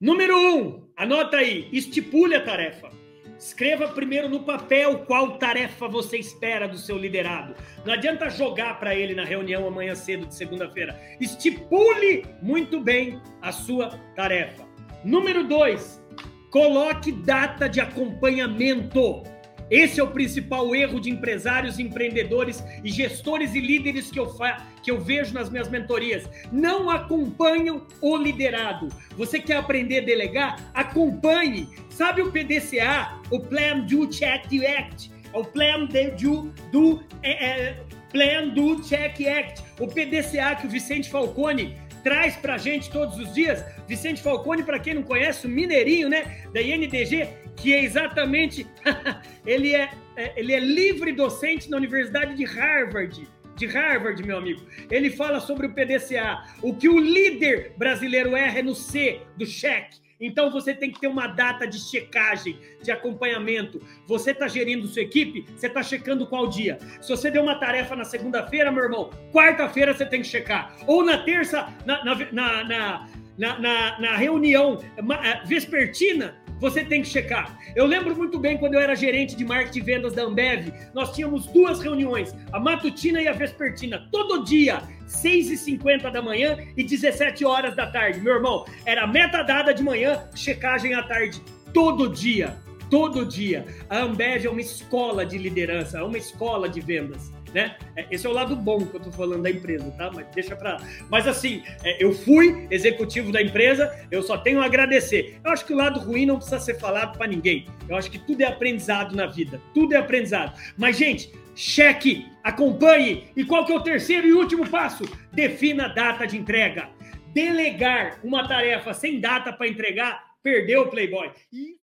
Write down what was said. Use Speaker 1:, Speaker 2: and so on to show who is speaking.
Speaker 1: Número 1, um, anota aí, estipule a tarefa. Escreva primeiro no papel qual tarefa você espera do seu liderado. Não adianta jogar para ele na reunião amanhã cedo de segunda-feira. Estipule muito bem a sua tarefa. Número 2, coloque data de acompanhamento. Esse é o principal erro de empresários, empreendedores e gestores e líderes que eu, que eu vejo nas minhas mentorias. Não acompanham o liderado. Você quer aprender a delegar? Acompanhe. Sabe o PDCA? O Plan, Do, Check, Act. O Plan, Do, do é, é, Plan, Do, Check, Act. O PDCA que o Vicente Falcone traz para gente todos os dias. Vicente Falcone, para quem não conhece, o mineirinho, né, da INDG, que é exatamente ele é, é, ele é livre docente na Universidade de Harvard. De Harvard, meu amigo. Ele fala sobre o PDCA. O que o líder brasileiro erra é no C do cheque. Então você tem que ter uma data de checagem, de acompanhamento. Você está gerindo sua equipe, você está checando qual dia. Se você deu uma tarefa na segunda-feira, meu irmão, quarta-feira você tem que checar. Ou na terça, na, na, na, na, reunião eh, vespertina, você tem que checar. Eu lembro muito bem quando eu era gerente de marketing e vendas da Ambev, nós tínhamos duas reuniões, a matutina e a vespertina, todo dia, 6h50 da manhã e 17 horas da tarde. Meu irmão, era meta dada de manhã, checagem à tarde, todo dia, todo dia. A Ambev é uma escola de liderança, é uma escola de vendas né? É, esse é o lado bom que eu tô falando da empresa, tá? Mas deixa pra. Mas assim, é, eu fui executivo da empresa, eu só tenho a agradecer. Eu acho que o lado ruim não precisa ser falado para ninguém. Eu acho que tudo é aprendizado na vida, tudo é aprendizado. Mas, gente, cheque, acompanhe. E qual que é o terceiro e último passo? Defina a data de entrega. Delegar uma tarefa sem data para entregar, perdeu o Playboy. E...